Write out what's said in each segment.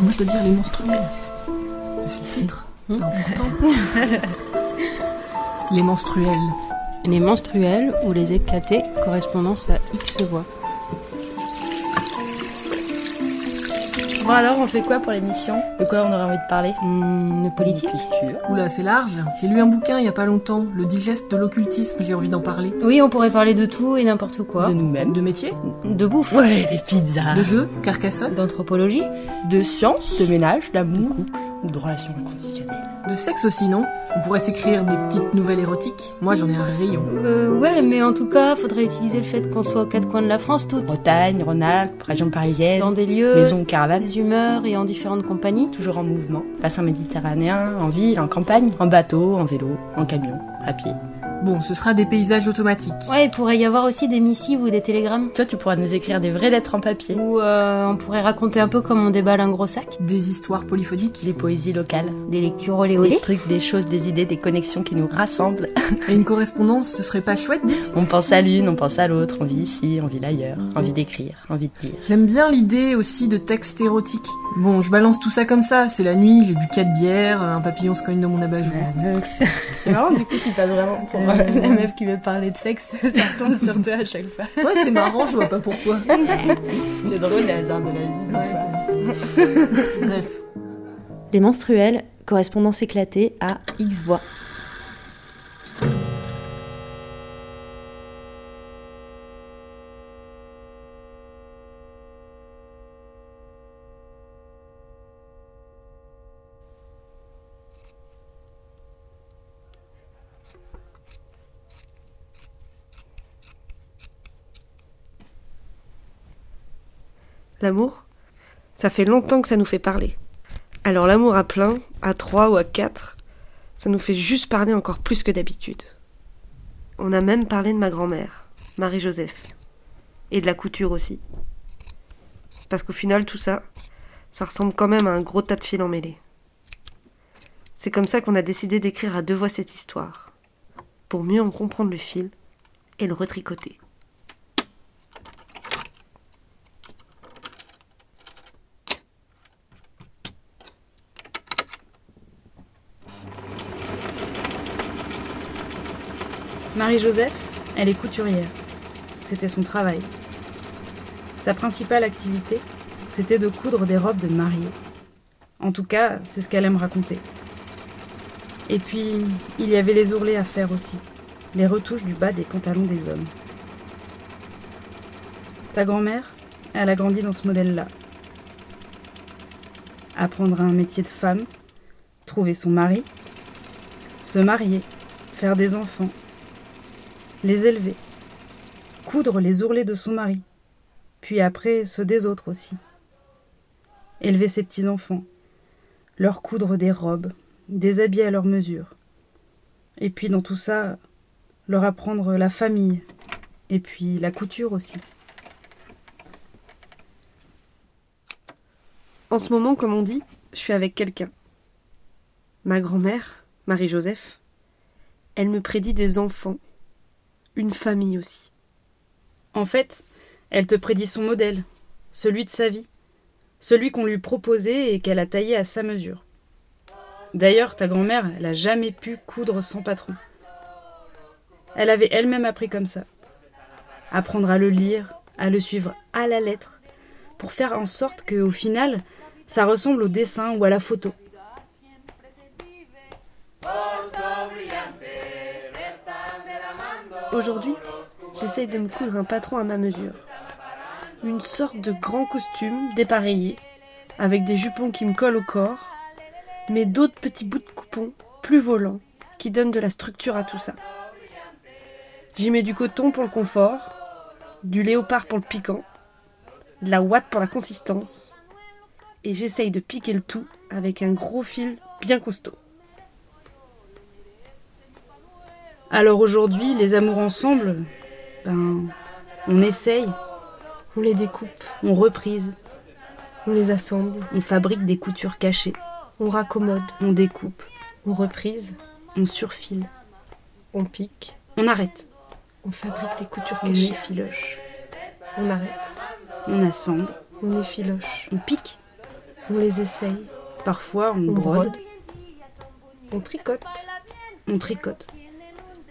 Moi, je dois dire les menstruels. C'est le titre, c'est important. les menstruels. Les menstruels ou les éclatés, correspondance à X voix. Bon alors, on fait quoi pour l'émission? De quoi on aurait envie de parler? De politique Oula, c'est large. J'ai lu un bouquin il y a pas longtemps, Le digeste de l'occultisme, j'ai envie d'en parler. Oui, on pourrait parler de tout et n'importe quoi. De nous-mêmes De métier, De bouffe. Ouais, des pizzas de jeux, Carcassonne, D'anthropologie. De science, de ménage, d'amour ou de relations inconditionnelles de sexe aussi, non? On pourrait s'écrire des petites nouvelles érotiques. Moi, j'en ai un rayon. Euh, ouais, mais en tout cas, faudrait utiliser le fait qu'on soit aux quatre coins de la France toutes. Bretagne, Rhône-Alpes, région parisienne, Dans des lieux, maison ou caravane des humeurs et en différentes compagnies. Toujours en mouvement. Bassin méditerranéen, en ville, en campagne, en bateau, en vélo, en camion, à pied. Bon, ce sera des paysages automatiques. Ouais, il pourrait y avoir aussi des missives ou des télégrammes. Toi, tu pourras nous écrire des vraies lettres en papier. Ou euh, on pourrait raconter un peu comme on déballe un gros sac. Des histoires polyphoniques. Des poésies locales. Des lectures olé Des trucs, des choses, des idées, des connexions qui nous rassemblent. Et une correspondance, ce serait pas chouette, dites On pense à l'une, on pense à l'autre, on vit ici, on vit ailleurs, envie d'écrire, envie de dire. J'aime bien l'idée aussi de textes érotiques. Bon, je balance tout ça comme ça, c'est la nuit, j'ai bu quatre bières, un papillon se cogne dans mon abat-jour. C'est marrant, du coup, tu passes vraiment pour Euh, la meuf qui veut parler de sexe. Ça tombe sur toi à chaque fois. Ouais, c'est marrant, je vois pas pourquoi. C'est drôle, les hasards de la vie. Bref. Les menstruels, correspondance éclatée à X voix. L'amour Ça fait longtemps que ça nous fait parler. Alors l'amour à plein, à trois ou à quatre, ça nous fait juste parler encore plus que d'habitude. On a même parlé de ma grand-mère, Marie-Joseph, et de la couture aussi. Parce qu'au final, tout ça, ça ressemble quand même à un gros tas de fils emmêlés. C'est comme ça qu'on a décidé d'écrire à deux voix cette histoire, pour mieux en comprendre le fil et le retricoter. Marie-Joseph, elle est couturière. C'était son travail. Sa principale activité, c'était de coudre des robes de mariée. En tout cas, c'est ce qu'elle aime raconter. Et puis, il y avait les ourlets à faire aussi, les retouches du bas des pantalons des hommes. Ta grand-mère, elle a grandi dans ce modèle-là. Apprendre un métier de femme, trouver son mari, se marier, faire des enfants, les élever, coudre les ourlets de son mari, puis après ceux des autres aussi. Élever ses petits-enfants, leur coudre des robes, des habits à leur mesure. Et puis dans tout ça, leur apprendre la famille, et puis la couture aussi. En ce moment, comme on dit, je suis avec quelqu'un. Ma grand-mère, Marie-Joseph, elle me prédit des enfants, une famille aussi. En fait, elle te prédit son modèle, celui de sa vie, celui qu'on lui proposait et qu'elle a taillé à sa mesure. D'ailleurs, ta grand-mère, elle a jamais pu coudre sans patron. Elle avait elle-même appris comme ça. Apprendre à le lire, à le suivre à la lettre, pour faire en sorte qu'au final, ça ressemble au dessin ou à la photo. Aujourd'hui, j'essaye de me coudre un patron à ma mesure. Une sorte de grand costume dépareillé, avec des jupons qui me collent au corps, mais d'autres petits bouts de coupons plus volants qui donnent de la structure à tout ça. J'y mets du coton pour le confort, du léopard pour le piquant, de la ouate pour la consistance, et j'essaye de piquer le tout avec un gros fil bien costaud. Alors aujourd'hui, les amours ensemble, ben, on essaye, On les découpe, on reprise, on les assemble, on fabrique des coutures cachées, on raccommode, on découpe, on reprise, on surfile, on pique, on arrête, on fabrique des coutures on cachées, effiloche, on arrête, on assemble, on effiloche, on pique, On les essaye. Parfois, on, On brode, brode. On tricote. on tricote.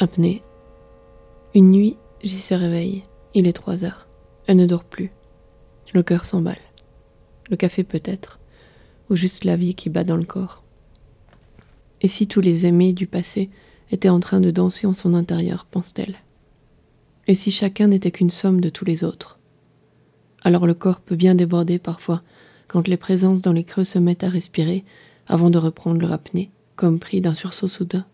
Apnée. Une nuit, J se réveille. Il est 3 heures. Elle ne dort plus. Le cœur s'emballe. Le café peut-être, ou juste la vie qui bat dans le corps. Et si tous les aimés du passé étaient en train de danser en son intérieur, pense-t-elle Et si chacun n'était qu'une somme de tous les autres Alors le corps peut bien déborder parfois quand les présences dans les creux se mettent à respirer avant de reprendre leur apnée, comme pris d'un sursaut soudain.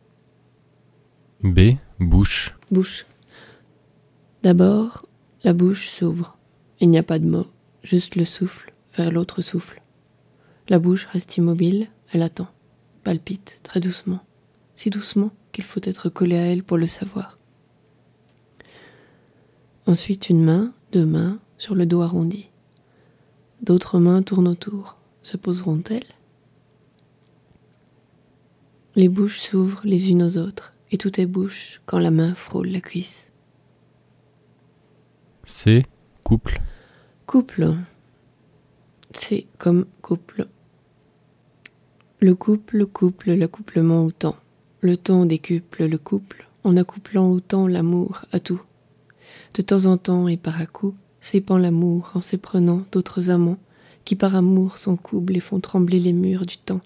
B. Bouche. Bouche. D'abord, la bouche s'ouvre. Il n'y a pas de mots, juste le souffle vers l'autre souffle. La bouche reste immobile, elle attend, palpite très doucement, si doucement qu'il faut être collé à elle pour le savoir. Ensuite, une main, deux mains sur le dos arrondi. D'autres mains tournent autour. Se poseront-elles? Les bouches s'ouvrent les unes aux autres, et tout est bouche quand la main frôle la cuisse. C. Couple. Couple. C'est comme couple. Le couple couple l'accouplement au temps. Le temps décuple le couple en accouplant autant l'amour à tout. De temps en temps et par à coup, s'épand l'amour en s'éprenant d'autres amants qui par amour s'encoublent et font trembler les murs du temps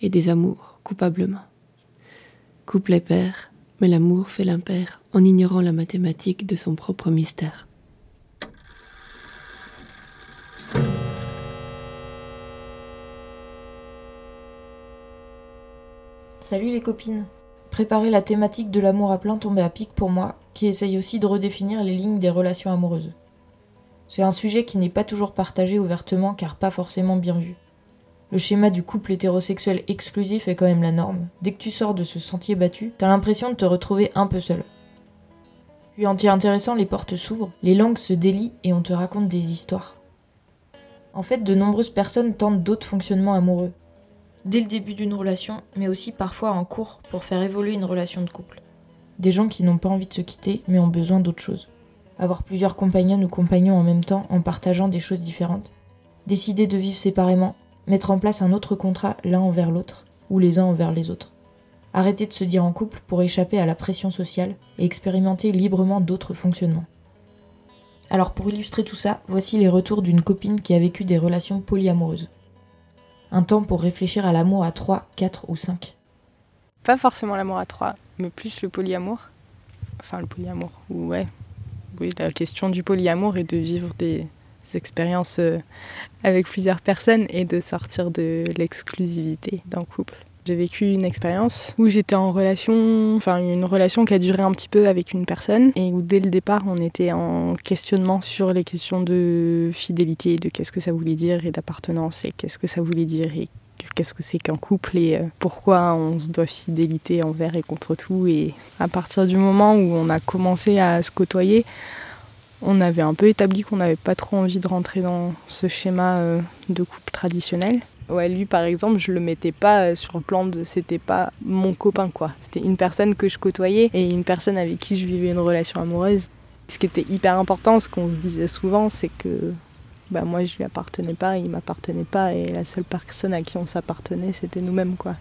et des amours coupablement. Couple est père, mais l'amour fait l'impair en ignorant la mathématique de son propre mystère. Salut les copines. Préparer la thématique de l'amour à plein tombait à pic pour moi, qui essaye aussi de redéfinir les lignes des relations amoureuses. C'est un sujet qui n'est pas toujours partagé ouvertement car pas forcément bien vu. Le schéma du couple hétérosexuel exclusif est quand même la norme. Dès que tu sors de ce sentier battu, t'as l'impression de te retrouver un peu seul. Puis en t'y intéressant, les portes s'ouvrent, les langues se délient et on te raconte des histoires. En fait, de nombreuses personnes tentent d'autres fonctionnements amoureux, dès le début d'une relation, mais aussi parfois en cours pour faire évoluer une relation de couple. Des gens qui n'ont pas envie de se quitter, mais ont besoin d'autre chose. Avoir plusieurs compagnonnes ou compagnons en même temps en partageant des choses différentes. Décider de vivre séparément, mettre en place un autre contrat l'un envers l'autre, ou les uns envers les autres. Arrêter de se dire en couple pour échapper à la pression sociale et expérimenter librement d'autres fonctionnements. Alors pour illustrer tout ça, voici les retours d'une copine qui a vécu des relations polyamoureuses. Un temps pour réfléchir à l'amour à 3, 4 ou 5. Pas forcément l'amour à trois, mais plus le polyamour. Enfin, le polyamour, ou ouais. Oui, la question du polyamour est de vivre des expériences euh, avec plusieurs personnes et de sortir de l'exclusivité d'un couple. J'ai vécu une expérience où j'étais en relation, enfin une relation qui a duré un petit peu avec une personne et où dès le départ on était en questionnement sur les questions de fidélité, de qu'est-ce que ça voulait dire et d'appartenance et qu'est-ce que ça voulait dire et qu'est-ce que c'est qu'un couple et euh, pourquoi on se doit fidélité envers et contre tout. Et à partir du moment où on a commencé à se côtoyer, on avait un peu établi qu'on n'avait pas trop envie de rentrer dans ce schéma euh, de couple traditionnel. Ouais, lui par exemple, je le mettais pas euh, sur le plan de c'était pas mon copain quoi. C'était une personne que je côtoyais et une personne avec qui je vivais une relation amoureuse. Ce qui était hyper important, ce qu'on se disait souvent, c'est que bah, moi je lui appartenais pas, il m'appartenait pas et la seule personne à qui on s'appartenait c'était nous-mêmes quoi.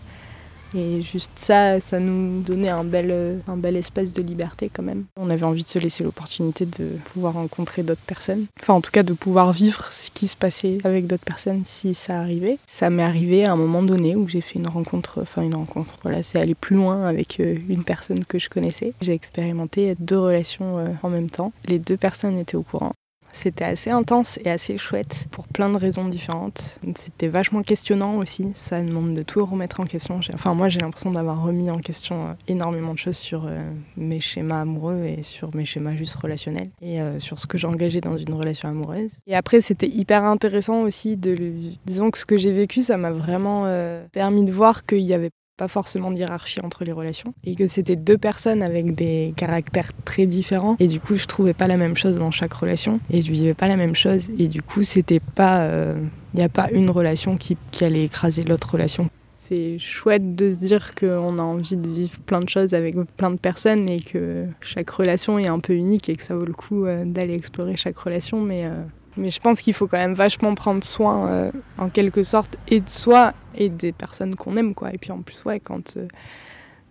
Et juste ça, ça nous donnait un bel, euh, un bel espace de liberté quand même. On avait envie de se laisser l'opportunité de pouvoir rencontrer d'autres personnes. Enfin, en tout cas, de pouvoir vivre ce qui se passait avec d'autres personnes si ça arrivait. Ça m'est arrivé à un moment donné où j'ai fait une rencontre, enfin une rencontre. Voilà, c'est aller plus loin avec euh, une personne que je connaissais. J'ai expérimenté deux relations euh, en même temps. Les deux personnes étaient au courant. C'était assez intense et assez chouette pour plein de raisons différentes. C'était vachement questionnant aussi. Ça demande de tout remettre en question. Enfin, moi, j'ai l'impression d'avoir remis en question euh, énormément de choses sur euh, mes schémas amoureux et sur mes schémas juste relationnels et euh, sur ce que j'engageais dans une relation amoureuse. Et après, c'était hyper intéressant aussi de. Disons que ce que j'ai vécu, ça m'a vraiment permis de voir qu'il y avait pas forcément de hiérarchie entre les relations. Et que c'était deux personnes avec des caractères très différents. Et du coup je trouvais pas la même chose dans chaque relation. Et je vivais pas la même chose. Et du coup c'était pas il euh, n'y a pas une relation qui, allait écraser l'autre relation. C'est chouette de se dire qu'on a envie de vivre plein de choses avec plein de personnes et que chaque relation est un peu unique et que ça vaut le coup euh, d'aller explorer chaque relation. Mais euh, mais je pense qu'il faut quand même vachement prendre soin, euh, en quelque sorte, et de soi et des personnes qu'on aime, quoi. Et puis en plus, ouais, quand, euh,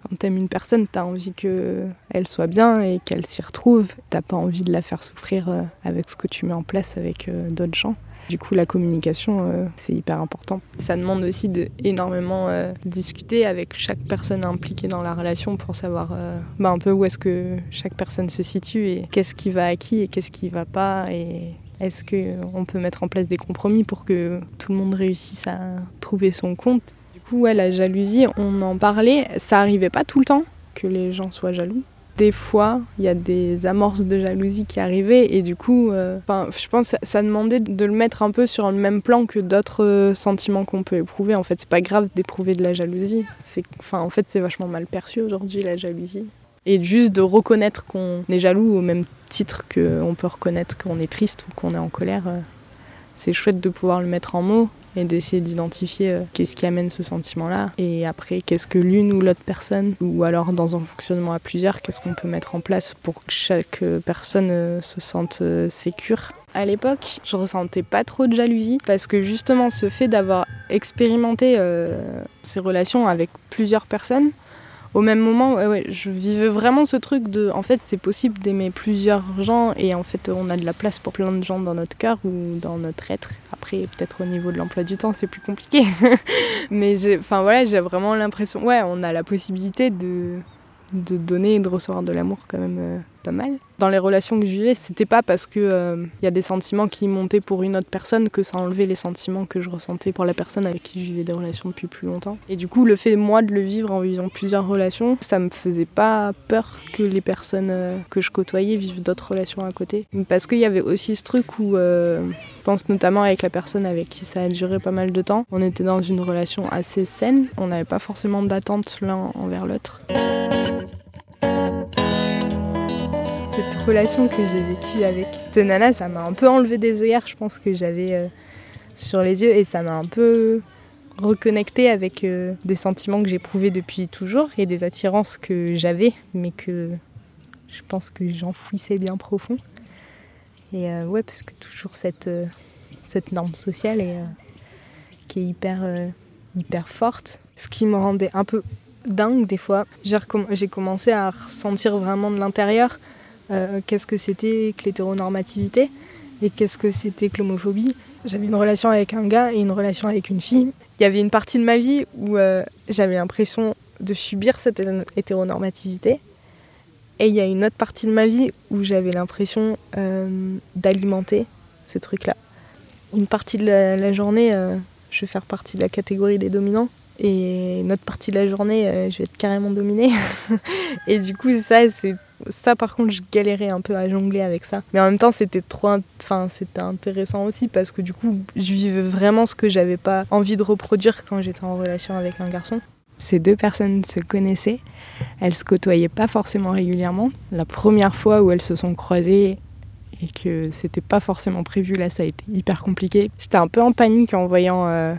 quand t'aimes une personne, t'as envie qu'elle soit bien et qu'elle s'y retrouve. T'as pas envie de la faire souffrir euh, avec ce que tu mets en place avec d'autres gens. Du coup, la communication, c'est hyper important. Ça demande aussi de énormément discuter avec chaque personne impliquée dans la relation pour savoir bah, un peu où est-ce que chaque personne se situe et qu'est-ce qui va à qui et qu'est-ce qui va pas et est-ce qu'on peut mettre en place des compromis pour que tout le monde réussisse à trouver son compte? Du coup, la jalousie, on en parlait. Ça arrivait pas tout le temps que les gens soient jaloux. Des fois, il y a des amorces de jalousie qui arrivaient et du coup, euh, je pense que ça demandait de le mettre un peu sur le même plan que d'autres sentiments qu'on peut éprouver. En fait, c'est pas grave d'éprouver de la jalousie. En fait, c'est vachement mal perçu aujourd'hui la jalousie. Et juste de reconnaître qu'on est jaloux au même titre qu'on peut reconnaître qu'on est triste ou qu'on est en colère, euh, c'est chouette de pouvoir le mettre en mots et d'essayer d'identifier euh, qu'est-ce qui amène ce sentiment-là. Et après, qu'est-ce que l'une ou l'autre personne, ou alors dans un fonctionnement à plusieurs, qu'est-ce qu'on peut mettre en place pour que chaque personne euh, se sente sécure. À l'époque, je ressentais pas trop de jalousie parce que justement ce fait d'avoir expérimenté ces relations avec plusieurs personnes, au même moment, ouais, je vivais vraiment ce truc de, en fait, c'est possible d'aimer plusieurs gens et en fait, on a de la place pour plein de gens dans notre cœur ou dans notre être. Après, peut-être au niveau de l'emploi du temps, c'est plus compliqué. Mais j'ai, enfin voilà, j'ai vraiment l'impression, ouais, on a la possibilité de, de donner et de recevoir de l'amour quand même euh, pas mal. Dans les relations que je vivais, c'était pas parce que il euh, y a des sentiments qui montaient pour une autre personne que ça enlevait les sentiments que je ressentais pour la personne avec qui je vivais des relations depuis plus longtemps. Et du coup, le fait moi de le vivre en vivant plusieurs relations, ça me faisait pas peur que les personnes euh, que je côtoyais vivent d'autres relations à côté. Parce qu'il y avait aussi ce truc où, je pense notamment avec la personne avec qui ça a duré pas mal de temps, on était dans une relation assez saine, on n'avait pas forcément d'attente l'un envers l'autre. Cette relation que j'ai vécue avec cette nana, ça m'a un peu enlevé des œillères, je pense que j'avais euh, sur les yeux, et ça m'a un peu reconnecté avec euh, des sentiments que j'éprouvais depuis toujours et des attirances que j'avais, mais que je pense que j'enfouissais bien profond. Et euh, ouais, parce que toujours cette, cette norme sociale qui est hyper forte, ce qui me rendait un peu dingue des fois. J'ai commencé à ressentir vraiment de l'intérieur euh, qu'est-ce que c'était que l'hétéronormativité et qu'est-ce que c'était que l'homophobie? J'avais une relation avec un gars et une relation avec une fille. Il y avait une partie de ma vie où euh, j'avais l'impression de subir cette hétéronormativité. Et il y a une autre partie de ma vie où j'avais l'impression euh, d'alimenter ce truc-là. Une partie de la journée, je vais faire partie de la catégorie des dominants et une autre partie de la journée, je vais être carrément dominée. et du coup, ça, c'est ça par contre, je galérais un peu à jongler avec ça. Mais en même temps, c'était trop, enfin, c'était intéressant aussi parce que du coup, je vivais vraiment ce que j'avais pas envie de reproduire quand j'étais en relation avec un garçon. Ces deux personnes se connaissaient, elles se côtoyaient pas forcément régulièrement. La première fois où elles se sont croisées, et que c'était pas forcément prévu. Là, ça a été hyper compliqué. J'étais un peu en panique en voyant euh,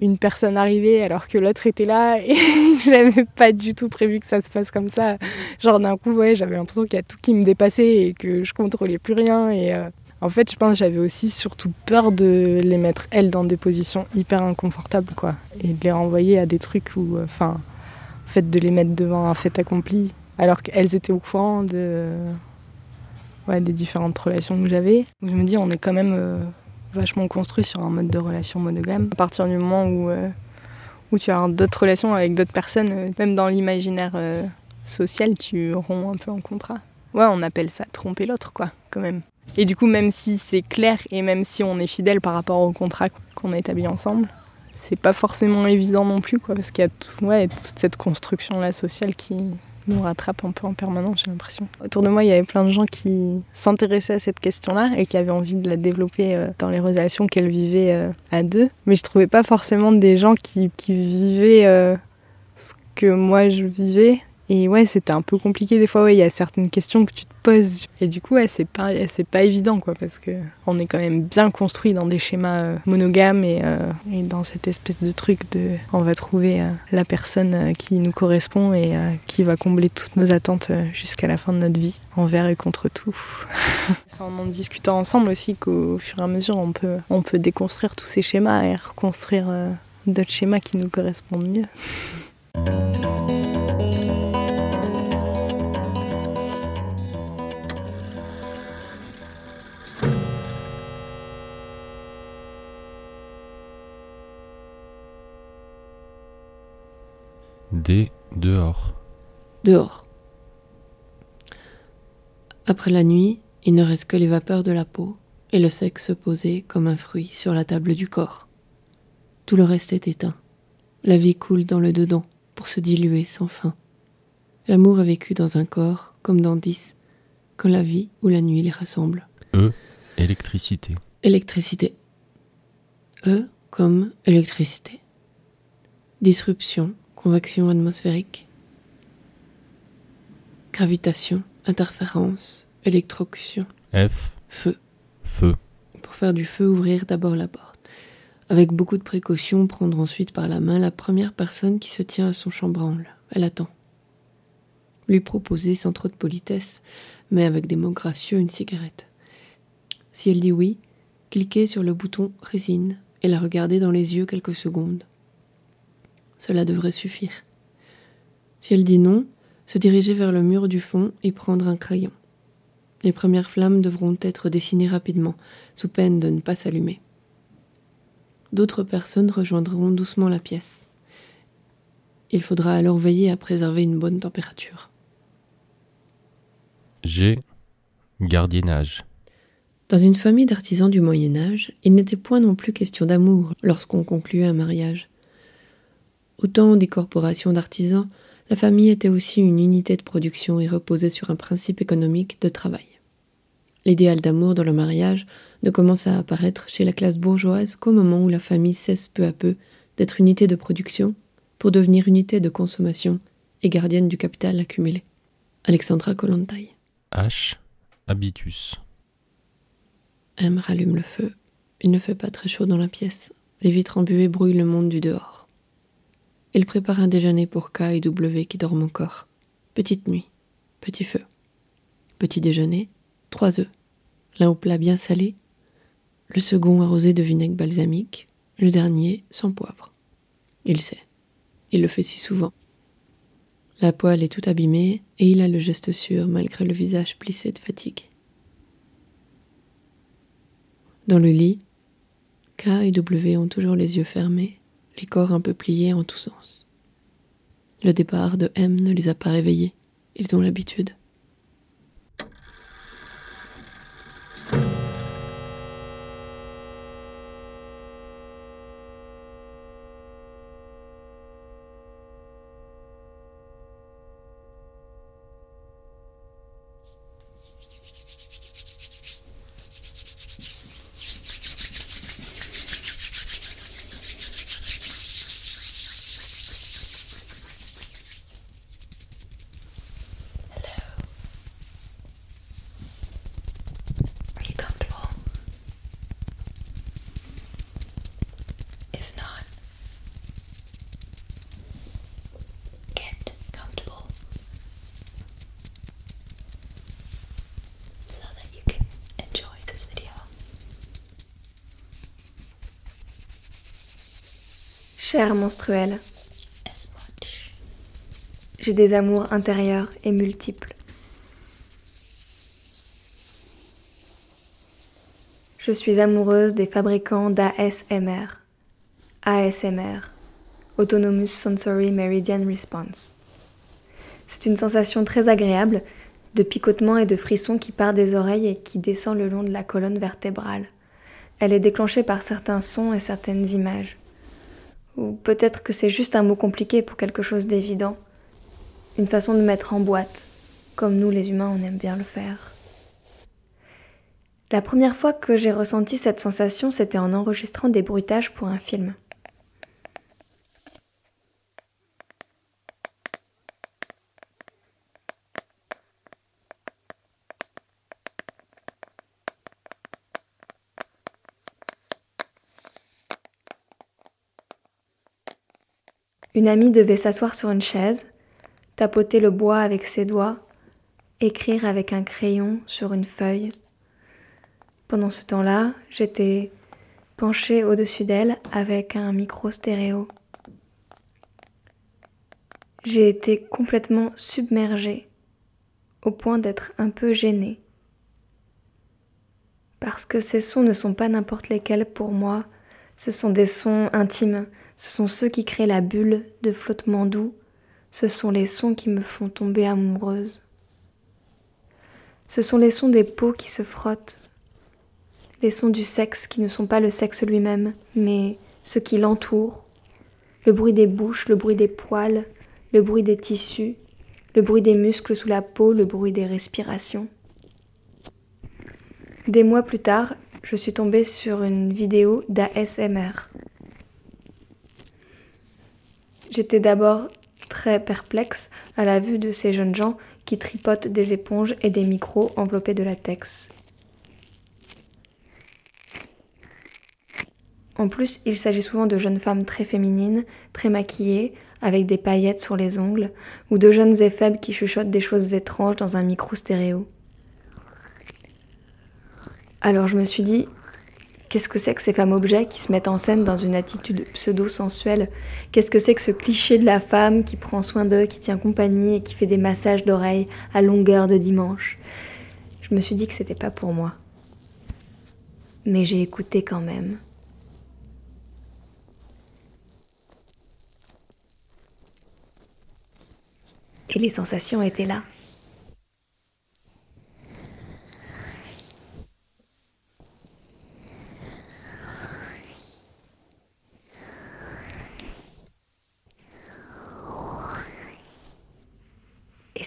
une personne arrivée alors que l'autre était là et j'avais pas du tout prévu que ça se passe comme ça. Genre d'un coup, j'avais l'impression qu'il y a tout qui me dépassait et que je contrôlais plus rien et euh, en fait, je pense que j'avais aussi surtout peur de les mettre elles dans des positions hyper inconfortables quoi et de les renvoyer à des trucs où euh, enfin en fait de les mettre devant un fait accompli alors qu'elles étaient au courant de des différentes relations que j'avais. Je me dis on est quand même euh, vachement construit sur un mode de relation monogame. À partir du moment où, euh, où tu as d'autres relations avec d'autres personnes, euh, même dans l'imaginaire euh, social, tu romps un peu en contrat. Ouais, on appelle ça tromper l'autre, quoi, quand même. Et du coup, même si c'est clair et même si on est fidèle par rapport au contrat qu'on a établi ensemble, c'est pas forcément évident non plus, quoi, parce qu'il y a ouais, toute cette construction-là sociale qui nous rattrape un peu en permanence, j'ai l'impression. Autour de moi, il y avait plein de gens qui s'intéressaient à cette question-là et qui avaient envie de la développer euh, dans les relations qu'elles vivaient euh, à deux. Mais je trouvais pas forcément des gens qui, qui vivaient euh, ce que moi je vivais et ouais, c'était un peu compliqué des fois. Ouais, il y a certaines questions que tu Et du coup, c'est pas, pas évident, quoi, parce que on est quand même bien construit dans des schémas euh, monogames et, euh, et, dans cette espèce de truc de, on va trouver euh, la personne qui nous correspond et qui va combler toutes nos attentes jusqu'à la fin de notre vie, envers et contre tout. c'est en en discutant ensemble aussi qu'au fur et à mesure, on peut, on peut déconstruire tous ces schémas et reconstruire d'autres schémas qui nous correspondent mieux. Dehors. Dehors. Après la nuit, il ne reste que les vapeurs de la peau et le sexe posé comme un fruit sur la table du corps. Tout le reste est éteint. La vie coule dans le dedans pour se diluer sans fin. L'amour est vécu dans un corps comme dans dix, quand la vie ou la nuit les rassemble. E. Électricité. Électricité. E comme électricité. Disruption, convection atmosphérique. Gravitation, interférence, électrocution. F. Feu. Feu. Pour faire du feu, ouvrir d'abord la porte. Avec beaucoup de précautions, prendre ensuite par la main la première personne qui se tient à son chambranle. Elle attend. Lui proposer sans trop de politesse, mais avec des mots gracieux, une cigarette. Si elle dit oui, cliquez sur le bouton résine et la regarder dans les yeux quelques secondes. Cela devrait suffire. Si elle dit non, se diriger vers le mur du fond et prendre un crayon. Les premières flammes devront être dessinées rapidement, sous peine de ne pas s'allumer. D'autres personnes rejoindront doucement la pièce. Il faudra alors veiller à préserver une bonne température. G. Gardiennage. Dans une famille d'artisans du Moyen Âge, il n'était point non plus question d'amour lorsqu'on concluait un mariage. Au temps des corporations d'artisans, la famille était aussi une unité de production et reposait sur un principe économique de travail. L'idéal d'amour dans le mariage ne commence à apparaître chez la classe bourgeoise qu'au moment où la famille cesse peu à peu d'être unité de production pour devenir unité de consommation et gardienne du capital accumulé. Alexandra Kollontai. H. Habitus. M rallume le feu. Il ne fait pas très chaud dans la pièce. Les vitres embuées brouillent le monde du dehors. Il prépare un déjeuner pour K et W qui dorment encore. Petite nuit, petit feu. Petit déjeuner, trois œufs. L'un au plat bien salé, le second arrosé de vinaigre balsamique, le dernier sans poivre. Il sait. Il le fait si souvent. La poêle est tout abîmée et il a le geste sûr malgré le visage plissé de fatigue. Dans le lit, K et W ont toujours les yeux fermés, les corps un peu pliés en tous sens. Le départ de M ne les a pas réveillés, ils ont l'habitude. Cher menstruel, as much. j'ai des amours intérieurs et multiples. Je suis amoureuse des fabricants d'ASMR. ASMR, Autonomous Sensory Meridian Response. C'est une sensation très agréable de picotements et de frissons qui part des oreilles et qui descend le long de la colonne vertébrale. Elle est déclenchée par certains sons et certaines images. Ou peut-être que c'est juste un mot compliqué pour quelque chose d'évident. Une façon de mettre en boîte, comme nous les humains on aime bien le faire. La première fois que j'ai ressenti cette sensation, c'était en enregistrant des bruitages pour un film. Une amie devait s'asseoir sur une chaise, tapoter le bois avec ses doigts, écrire avec un crayon sur une feuille. Pendant ce temps-là, j'étais penchée au-dessus d'elle avec un micro stéréo. J'ai été complètement submergée, au point d'être un peu gênée. Parce que ces sons ne sont pas n'importe lesquels pour moi, ce sont des sons intimes, ce sont ceux qui créent la bulle de flottement doux, ce sont les sons qui me font tomber amoureuse. Ce sont les sons des peaux qui se frottent, les sons du sexe qui ne sont pas le sexe lui-même, mais ce qui l'entoure, le bruit des bouches, le bruit des poils, le bruit des tissus, le bruit des muscles sous la peau, le bruit des respirations. Des mois plus tard, je suis tombée sur une vidéo d'ASMR. J'étais d'abord très perplexe à la vue de ces jeunes gens qui tripotent des éponges et des micros enveloppés de latex. En plus, il s'agit souvent de jeunes femmes très féminines, très maquillées, avec des paillettes sur les ongles, ou de jeunes éphèbes qui chuchotent des choses étranges dans un micro stéréo. Alors je me suis dit, qu'est-ce que c'est que ces femmes objets qui se mettent en scène dans une attitude pseudo-sensuelle Qu'est-ce que c'est que ce cliché de la femme qui prend soin d'eux, qui tient compagnie et qui fait des massages d'oreilles à longueur de dimanche? Je me suis dit que c'était pas pour moi. Mais j'ai écouté quand même. Et les sensations étaient là.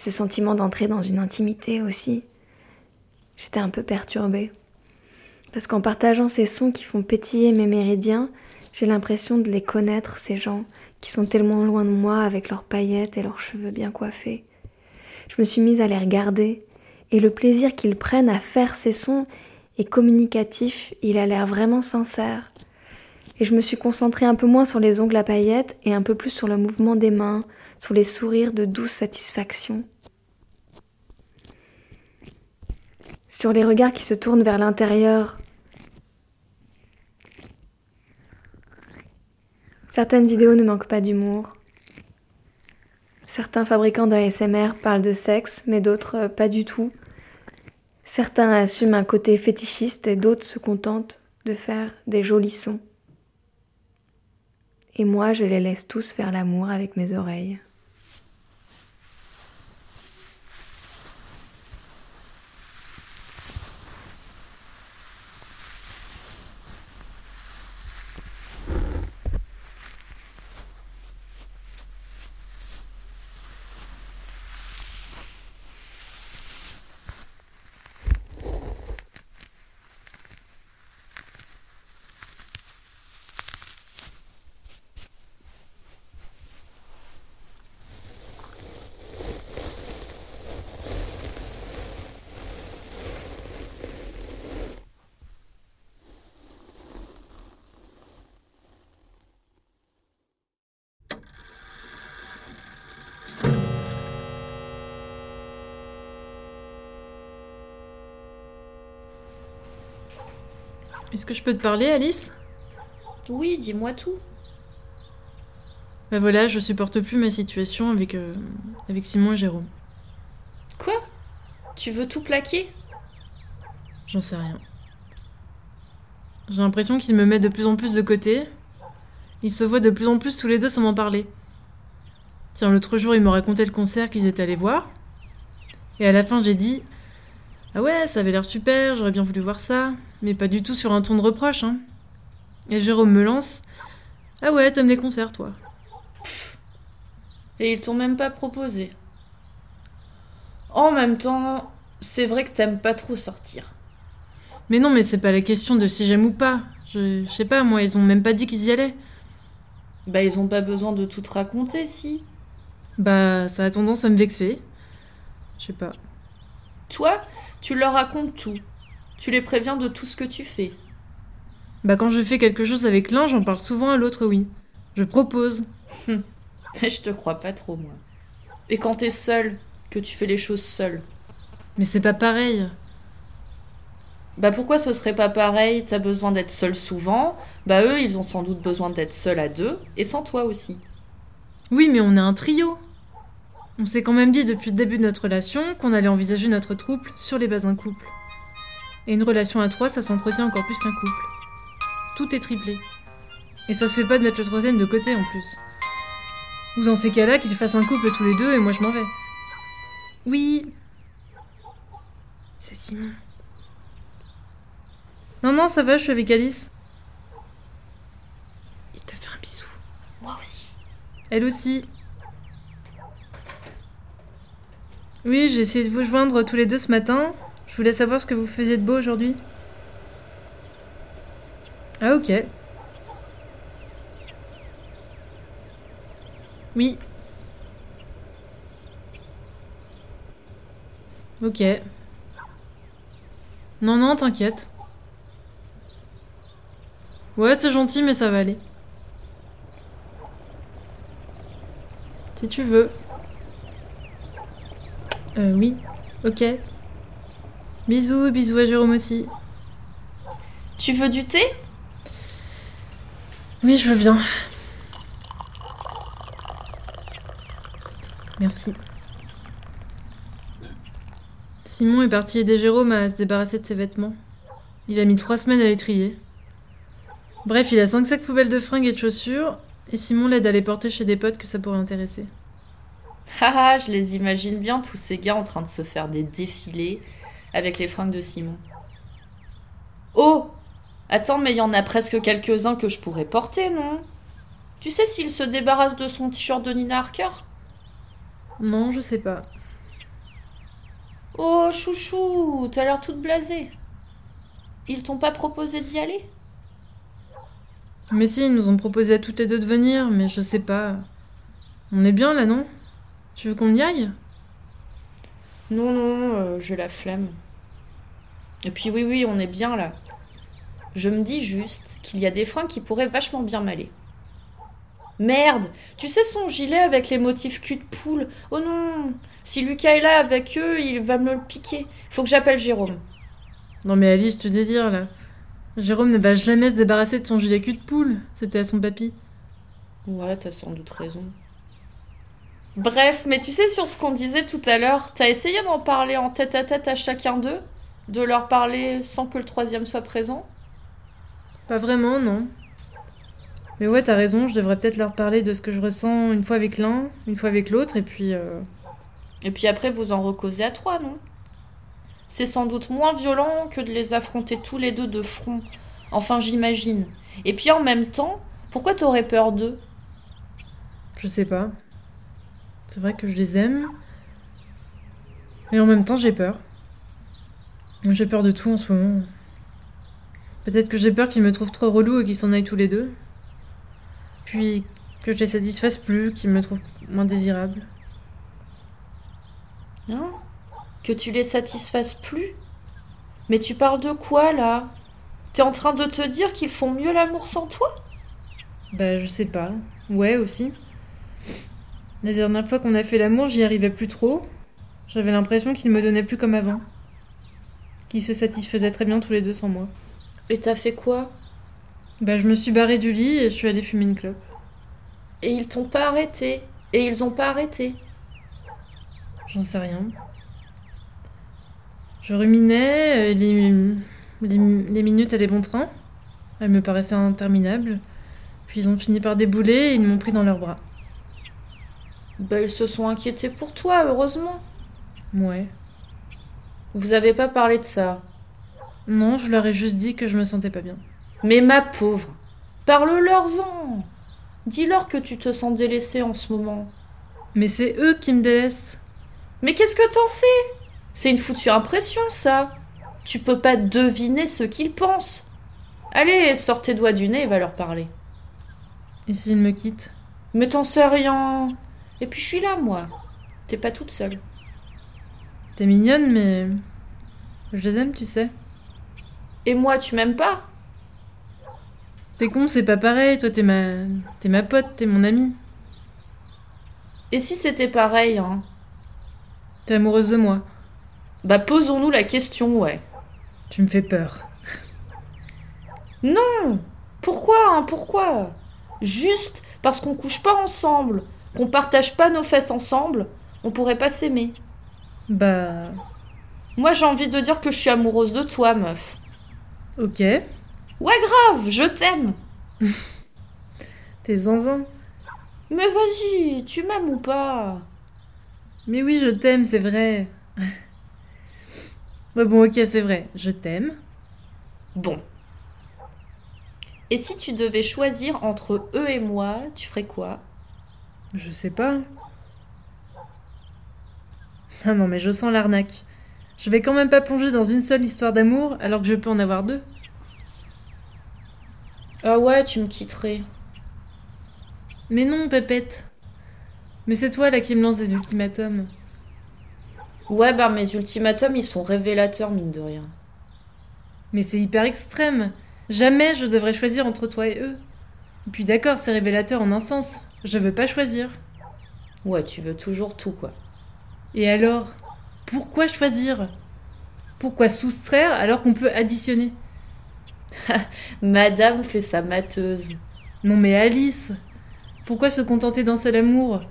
Ce sentiment d'entrer dans une intimité aussi. J'étais un peu perturbée. Parce qu'en partageant ces sons qui font pétiller mes méridiens, j'ai l'impression de les connaître, ces gens qui sont tellement loin de moi avec leurs paillettes et leurs cheveux bien coiffés. Je me suis mise à les regarder, et le plaisir qu'ils prennent à faire ces sons est communicatif, il a l'air vraiment sincère. Et je me suis concentrée un peu moins sur les ongles à paillettes et un peu plus sur le mouvement des mains, sur les sourires de douce satisfaction. Sur les regards qui se tournent vers l'intérieur. Certaines vidéos ne manquent pas d'humour. Certains fabricants d'ASMR parlent de sexe, mais d'autres euh, pas du tout. Certains assument un côté fétichiste et d'autres se contentent de faire des jolis sons. Et moi, je les laisse tous faire l'amour avec mes oreilles. Que je peux te parler, Alice? Oui, dis-moi tout. Bah voilà, je supporte plus ma situation avec, euh, avec Simon et Jérôme. Quoi? Tu veux tout plaquer? J'en sais rien. J'ai l'impression qu'ils me mettent de plus en plus de côté. Ils se voient de plus en plus tous les deux sans m'en parler. Tiens, l'autre jour, ils m'ont raconté le concert qu'ils étaient allés voir. Et à la fin, j'ai dit Ah ouais, ça avait l'air super, j'aurais bien voulu voir ça, mais pas du tout sur un ton de reproche, hein. Et Jérôme me lance Ah ouais, t'aimes les concerts, toi Et ils t'ont même pas proposé. En même temps, c'est vrai que t'aimes pas trop sortir. Mais non, mais c'est pas la question de si j'aime ou pas. Je, je sais pas, moi, ils ont même pas dit qu'ils y allaient. Bah, ils ont pas besoin de tout te raconter, si. Bah, ça a tendance à me vexer. Je sais pas. Toi, tu leur racontes tout. Tu les préviens de tout ce que tu fais. Bah, quand je fais quelque chose avec l'un, j'en parle souvent à l'autre, oui. Je propose. je te crois pas trop, moi. Et quand t'es seul, que tu fais les choses seul. Mais c'est pas pareil. Bah pourquoi ce serait pas pareil? T'as besoin d'être seul souvent. Bah eux, ils ont sans doute besoin d'être seuls à deux, et sans toi aussi. Oui, mais on est un trio. On s'est quand même dit depuis le début de notre relation qu'on allait envisager notre trouble sur les bases d'un couple. Et une relation à trois, ça s'entretient encore plus qu'un couple. Tout est triplé. Et ça se fait pas de mettre le troisième de côté en plus. Ou dans ces cas-là, qu'ils fassent un couple tous les deux et moi je m'en vais. Oui. C'est Simon. Non, non, ça va, je suis avec Alice. Il te fait un bisou. Moi aussi. Elle aussi. Oui, j'ai essayé de vous joindre tous les deux ce matin. Je voulais savoir ce que vous faisiez de beau aujourd'hui. Ah ok. Oui. Ok. Non, non, t'inquiète. Ouais, c'est gentil, mais ça va aller. Si tu veux. Euh, oui. Ok. Bisous, bisous à Jérôme aussi. Tu veux du thé? Oui, je veux bien. Merci. Simon est parti aider Jérôme à se débarrasser de ses vêtements. Il a mis trois semaines à les trier. Bref, il a cinq sacs poubelles de fringues et de chaussures, et Simon l'aide à les porter chez des potes que ça pourrait intéresser. Haha, je les imagine bien, tous ces gars en train de se faire des défilés avec les fringues de Simon. Oh Attends, mais il y en a presque quelques-uns que je pourrais porter, non? Tu sais s'il se débarrasse de son t-shirt de Nina Harker? Non, je sais pas. Oh, chouchou, t'as l'air toute blasée. Ils t'ont pas proposé d'y aller? Mais si, ils nous ont proposé à toutes les deux de venir, mais je sais pas. On est bien là, non? Tu veux qu'on y aille? Non, non, euh, j'ai la flemme. Et puis oui, oui, on est bien là. Je me dis juste qu'il y a des fringues qui pourraient vachement bien m'aller. Merde Tu sais son gilet avec les motifs cul de poule Oh non Si Lucas est là avec eux, il va me le piquer. Faut que j'appelle Jérôme. Non mais Alice, tu délires là. Jérôme ne va jamais se débarrasser de son gilet cul de poule. C'était à son papy. Ouais, t'as sans doute raison. Bref, mais tu sais sur ce qu'on disait tout à l'heure, t'as essayé d'en parler en tête à tête à chacun d'eux? De leur parler sans que le troisième soit présent? Pas vraiment, non. Mais ouais, t'as raison, je devrais peut-être leur parler de ce que je ressens une fois avec l'un, une fois avec l'autre, et puis... euh, Et puis après, vous en recausez à trois, non? C'est sans doute moins violent que de les affronter tous les deux de front. Enfin, j'imagine. Et puis en même temps, pourquoi t'aurais peur d'eux? Je sais pas. C'est vrai que je les aime. Et en même temps, j'ai peur. J'ai peur de tout en ce moment. Peut-être que j'ai peur qu'ils me trouvent trop relou et qu'ils s'en aillent tous les deux. Puis que je les satisfasse plus, qu'ils me trouvent moins désirable. Hein Que tu les satisfasses plus Mais tu parles de quoi là? T'es en train de te dire qu'ils font mieux l'amour sans toi? Bah, je sais pas. Ouais, aussi. La dernière fois qu'on a fait l'amour, j'y arrivais plus trop. J'avais l'impression qu'ils me donnaient plus comme avant. Qu'ils se satisfaisaient très bien tous les deux sans moi. Et t'as fait quoi? Bah, je me suis barrée du lit et je suis allée fumer une clope. Et ils t'ont pas arrêté? Et ils ont pas arrêté? J'en sais rien. Je ruminais, euh, les, les, les minutes allaient bon train. Elles me paraissaient interminables. Puis ils ont fini par débouler et ils m'ont pris dans leurs bras. Bah, ils se sont inquiétés pour toi, heureusement. Ouais. Vous avez pas parlé de ça Non, je leur ai juste dit que je me sentais pas bien. Mais ma pauvre, parle-leur-en Dis-leur que tu te sens délaissée en ce moment. Mais c'est eux qui me délaissent. Mais qu'est-ce que t'en sais? C'est une foutue impression, ça Tu peux pas deviner ce qu'ils pensent. Allez, sors tes doigts du nez et va leur parler. Et s'ils me quittent? Mais t'en sais rien. Et puis je suis là, moi. T'es pas toute seule. T'es mignonne, mais. Je les aime, tu sais. Et moi, tu m'aimes pas? T'es con, c'est pas pareil. Toi, t'es ma. T'es ma pote, t'es mon amie. Et si c'était pareil, hein? T'es amoureuse de moi. Bah posons-nous la question, ouais. Tu me fais peur. Non Pourquoi, hein, pourquoi? Juste parce qu'on couche pas ensemble, qu'on partage pas nos fesses ensemble, on pourrait pas s'aimer. Bah. Moi j'ai envie de dire que je suis amoureuse de toi, meuf. Ok. Ouais, grave, je t'aime. T'es zinzin. Mais vas-y, tu m'aimes ou pas? Mais oui, je t'aime, c'est vrai. ouais, bon, ok, c'est vrai. Je t'aime. Bon. Et si tu devais choisir entre eux et moi, tu ferais quoi? Je sais pas. Ah non, mais je sens l'arnaque. Je vais quand même pas plonger dans une seule histoire d'amour alors que je peux en avoir deux. Ah ouais, tu me quitterais. Mais non, Pépette. Mais c'est toi là qui me lance des ultimatums. Ouais, bah mes ultimatums, ils sont révélateurs, mine de rien. Mais c'est hyper extrême. Jamais je devrais choisir entre toi et eux. Et puis d'accord, c'est révélateur en un sens. Je veux pas choisir. Ouais, tu veux toujours tout, quoi. Et alors Pourquoi choisir? Pourquoi soustraire alors qu'on peut additionner? Madame fait sa mateuse. Non mais Alice Pourquoi se contenter d'un seul amour?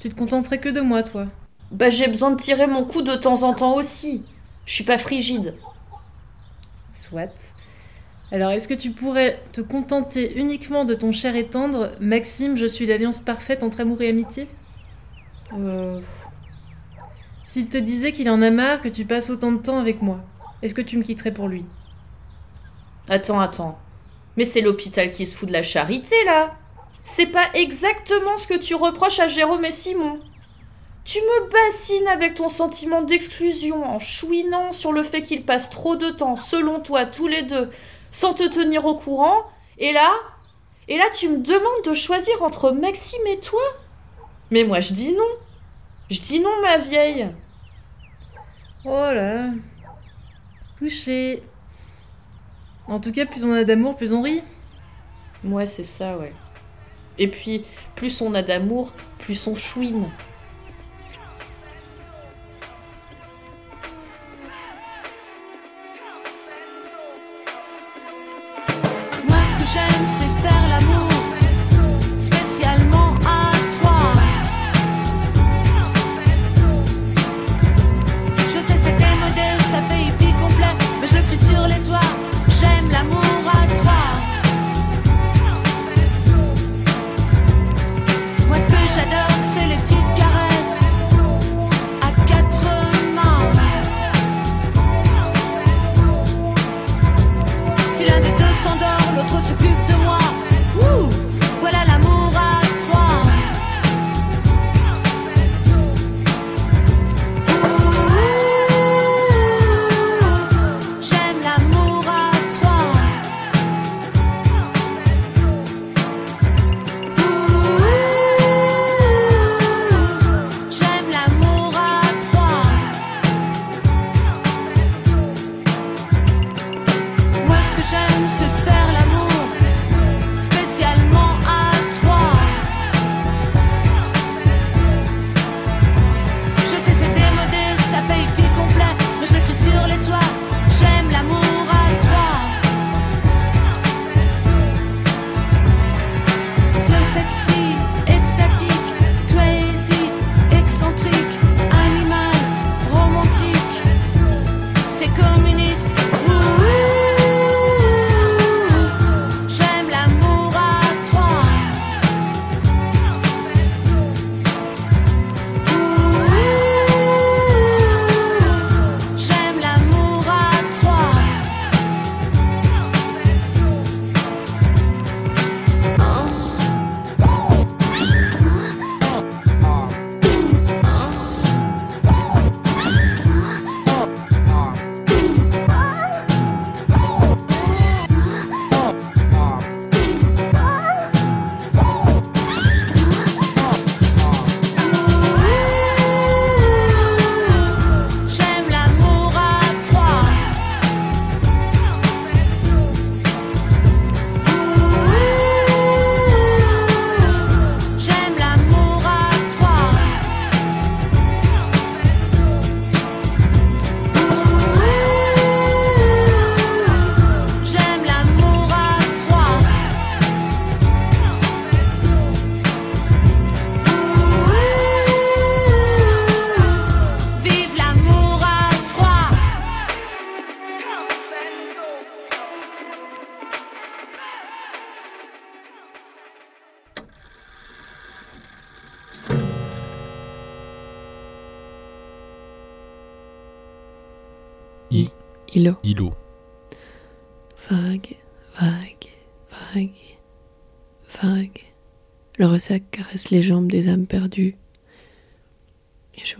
Tu te contenterais que de moi, toi. Bah j'ai besoin de tirer mon coup de temps en temps aussi. Je suis pas frigide. Soit. Alors, est-ce que tu pourrais te contenter uniquement de ton cher et tendre Maxime, je suis l'alliance parfaite entre amour et amitié? Euh... S'il te disait qu'il en a marre que tu passes autant de temps avec moi, est-ce que tu me quitterais pour lui? Attends, attends. Mais c'est l'hôpital qui se fout de la charité, là C'est pas exactement ce que tu reproches à Jérôme et Simon. Tu me bassines avec ton sentiment d'exclusion en chouinant sur le fait qu'ils passent trop de temps, selon toi, tous les deux, sans te tenir au courant, et là Et là, tu me demandes de choisir entre Maxime et toi Mais moi, je dis non Je dis non, ma vieille Oh là Touché En tout cas, plus on a d'amour, plus on rit. Ouais, c'est ça, ouais. Et puis, plus on a d'amour, plus on chouine.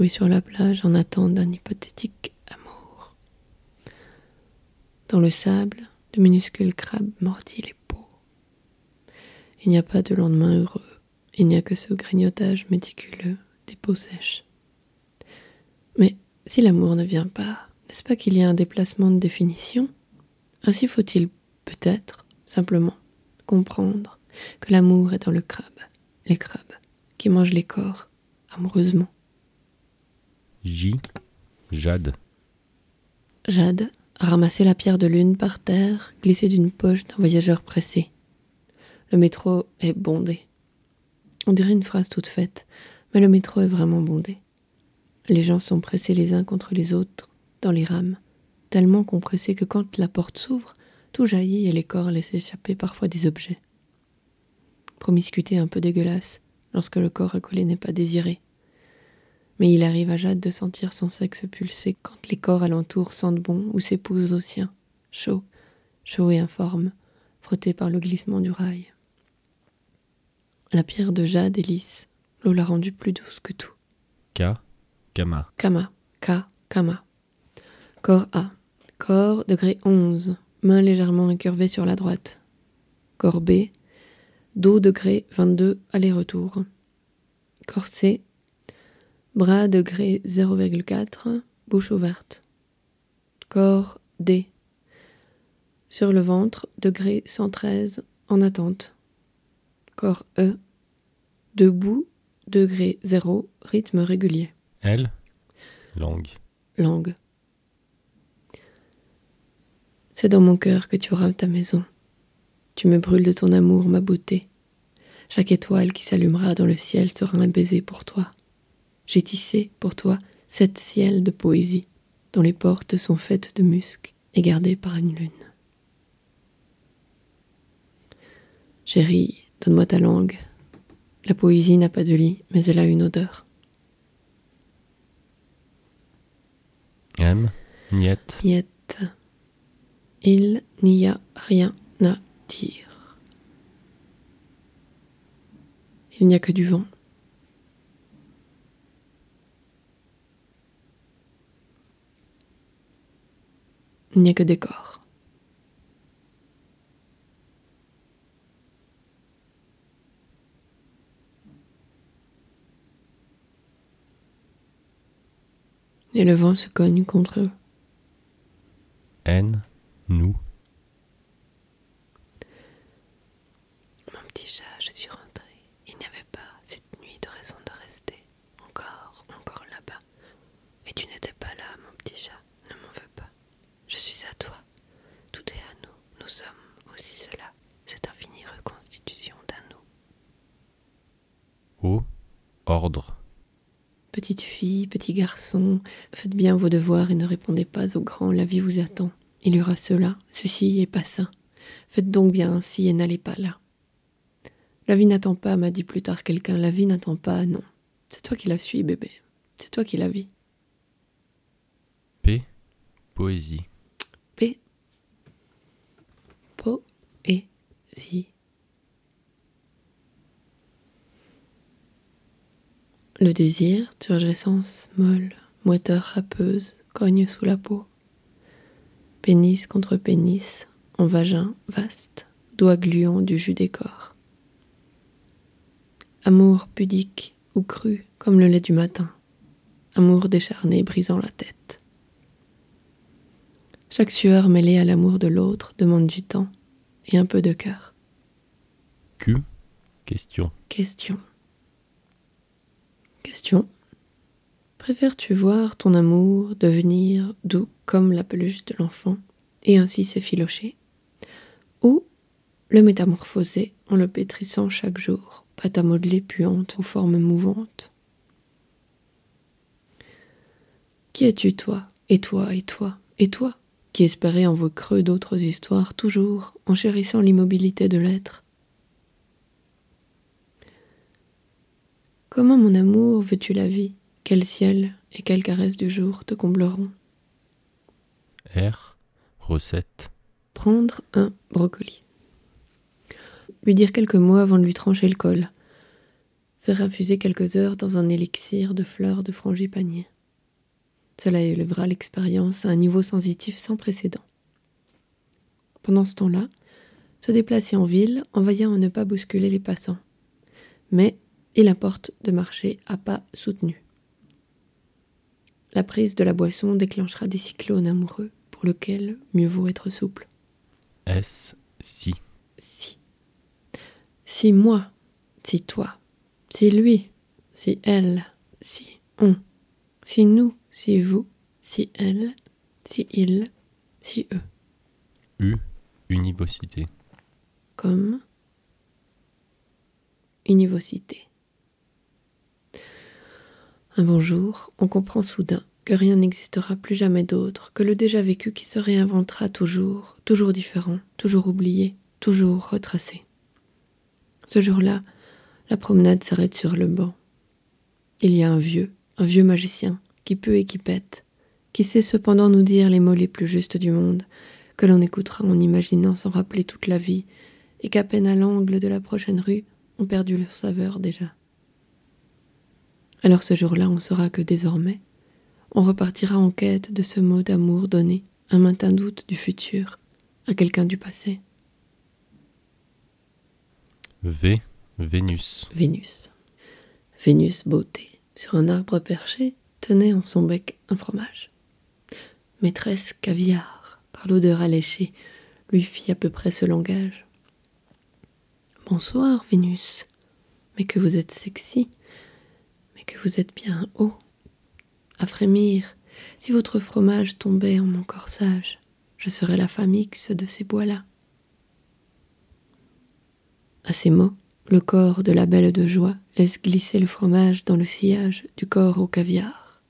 Sur la plage en attente d'un hypothétique amour. Dans le sable, de minuscules crabes mordillent les peaux. Il n'y a pas de lendemain heureux. Il n'y a que ce grignotage méticuleux des peaux sèches. Mais si l'amour ne vient pas, n'est-ce pas qu'il y a un déplacement de définition? Ainsi faut-il peut-être, simplement, comprendre que l'amour est dans le crabe, les crabes, qui mangent les corps, amoureusement. J. Jade. Jade a ramassé la pierre de lune par terre, glissée d'une poche d'un voyageur pressé. Le métro est bondé. On dirait une phrase toute faite, mais le métro est vraiment bondé. Les gens sont pressés les uns contre les autres dans les rames, tellement compressés que quand la porte s'ouvre, tout jaillit et les corps laissent échapper parfois des objets. Promiscuité un peu dégueulasse, lorsque le corps accolé n'est pas désiré. Mais il arrive à Jade de sentir son sexe pulser quand les corps alentours sentent bon ou s'épousent au sien, chaud, chaud et informe, frotté par le glissement du rail. La pierre de Jade est lisse, l'eau l'a rendue plus douce que tout. K. Kama. Kama, K, Kama. Corps A. Corps, degré 11, main légèrement incurvée sur la droite. Corps B. Dos, degré 22, aller-retour. Corps C. Bras, degré 0,4, bouche ouverte. Corps D. Sur le ventre, degré 113, en attente. Corps E. Debout, degré 0, rythme régulier. L. Langue. Langue. C'est dans mon cœur que tu auras ta maison. Tu me brûles de ton amour, ma beauté. Chaque étoile qui s'allumera dans le ciel sera un baiser pour toi. J'ai tissé pour toi sept ciels de poésie, dont les portes sont faites de musc et gardées par une lune. Chérie, donne-moi ta langue. La poésie n'a pas de lit, mais elle a une odeur. M. Niette. Miette. Il n'y a rien à dire. Il n'y a que du vent. Il n'y a que des corps. Et le vent se cogne contre eux. N. Nous. Mon petit chat, je suis rentrée. Il n'y avait pas cette nuit de raison de rester. Encore, encore là-bas. Et tu n'étais pas là, mon petit chat. Ne m'en veux pas. Je suis à toi. Tout est à nous. Nous sommes aussi cela. Cette infinie reconstitution d'un nous. O. Ordre. Petite fille, petit garçon, faites bien vos devoirs et ne répondez pas aux grands, la vie vous attend. Il y aura cela, ceci et pas ça. Faites donc bien ainsi et n'allez pas là. La vie n'attend pas, m'a dit plus tard quelqu'un, la vie n'attend pas, non. C'est toi qui la suis, bébé. C'est toi qui la vis. P. Poésie. P. Poésie. Le désir, turgescence molle, moiteur râpeuse, cogne sous la peau. Pénis contre pénis, en vagin vaste, doigt gluant du jus des corps. Amour pudique ou cru comme le lait du matin. Amour décharné brisant la tête. Chaque sueur mêlée à l'amour de l'autre demande du temps et un peu de cœur. Q. Question. Question. Question. Préfères-tu voir ton amour devenir doux comme la peluche de l'enfant et ainsi s'effilocher? Ou le métamorphoser en le pétrissant chaque jour, pâte à modeler puante aux formes mouvantes Qui es-tu toi? Et toi Et toi? Et toi? Qui espérais en vos creux d'autres histoires toujours en chérissant l'immobilité de l'être Comment, mon amour, veux-tu la vie? Quel ciel et quelles caresses du jour te combleront? R. Recette. Prendre un brocoli. Lui dire quelques mots avant de lui trancher le col. Faire infuser quelques heures dans un élixir de fleurs de frangipanier. Cela élèvera l'expérience à un niveau sensitif sans précédent. Pendant ce temps-là, se déplacer en ville en veillant à ne pas bousculer les passants. Mais il importe de marcher à pas soutenu. La prise de la boisson déclenchera des cyclones amoureux pour lesquels mieux vaut être souple. S. Si? Si. Si moi, si toi, si lui, si elle, si on, si nous, si vous, si elle, si il, si eux. U. Univocité. Comme univocité. Un bonjour, on comprend soudain que rien n'existera plus jamais d'autre que le déjà vécu qui se réinventera toujours, toujours différent, toujours oublié, toujours retracé. Ce jour-là, la promenade s'arrête sur le banc. Il y a un vieux, un vieux magicien, qui peut et qui pète, qui sait cependant nous dire les mots les plus justes du monde, que l'on écoutera en imaginant s'en rappeler toute la vie, et qu'à peine à l'angle de la prochaine rue, ont perdu leur saveur déjà. Alors ce jour-là, on saura que désormais, on repartira en quête de ce mot d'amour donné, un matin doute du futur, à quelqu'un du passé. V. Vénus. Vénus. Vénus beauté, sur un arbre perché, tenait en son bec un fromage. Maîtresse caviar, par l'odeur alléchée, lui fit à peu près ce langage. Bonsoir, Vénus. Mais que vous êtes sexy, que vous êtes bien haut. À frémir, si votre fromage tombait en mon corsage, je serais la femme X de ces bois-là. À ces mots, le corps de la belle de joie laisse glisser le fromage dans le sillage du corps au caviar.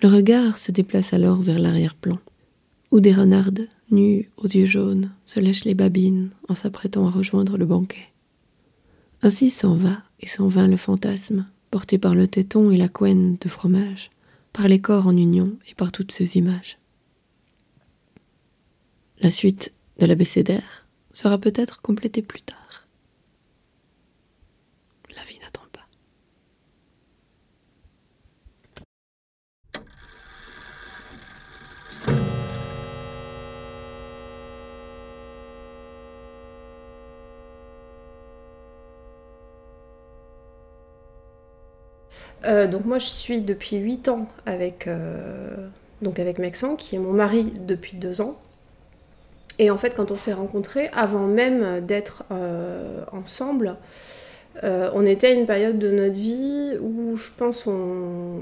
Le regard se déplace alors vers l'arrière-plan, où des renardes, nues aux yeux jaunes, se lèchent les babines en s'apprêtant à rejoindre le banquet. Ainsi s'en va et s'en vint le fantasme, porté par le téton et la couenne de fromage, par les corps en union et par toutes ces images. La suite de l'abécédaire sera peut-être complétée plus tard. Euh, donc moi je suis depuis 8 ans avec, euh, donc avec qui est mon mari depuis 2 ans. Et en fait quand on s'est rencontrés, avant même d'être euh, ensemble, euh, on était à une période de notre vie où je pense on,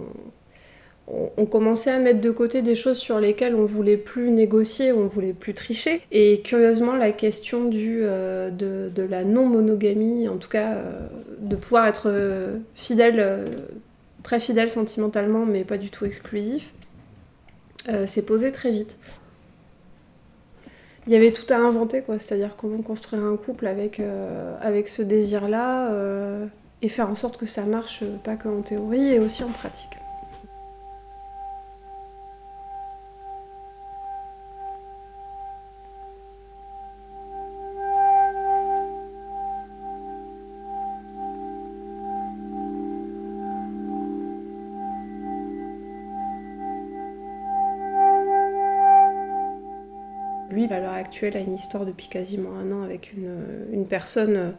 on, commençait à mettre de côté des choses sur lesquelles on voulait plus négocier, on voulait plus tricher. Et curieusement la question euh, de, la non-monogamie, en tout cas euh, de pouvoir être euh, fidèle, très fidèle sentimentalement mais pas du tout exclusif, s'est posée très vite. Il y avait tout à inventer, quoi, c'est-à-dire comment construire un couple avec, avec ce désir-là et faire en sorte que ça marche, pas qu'en théorie, et aussi en pratique. Actuelle, a une histoire depuis quasiment un an avec une, une personne euh,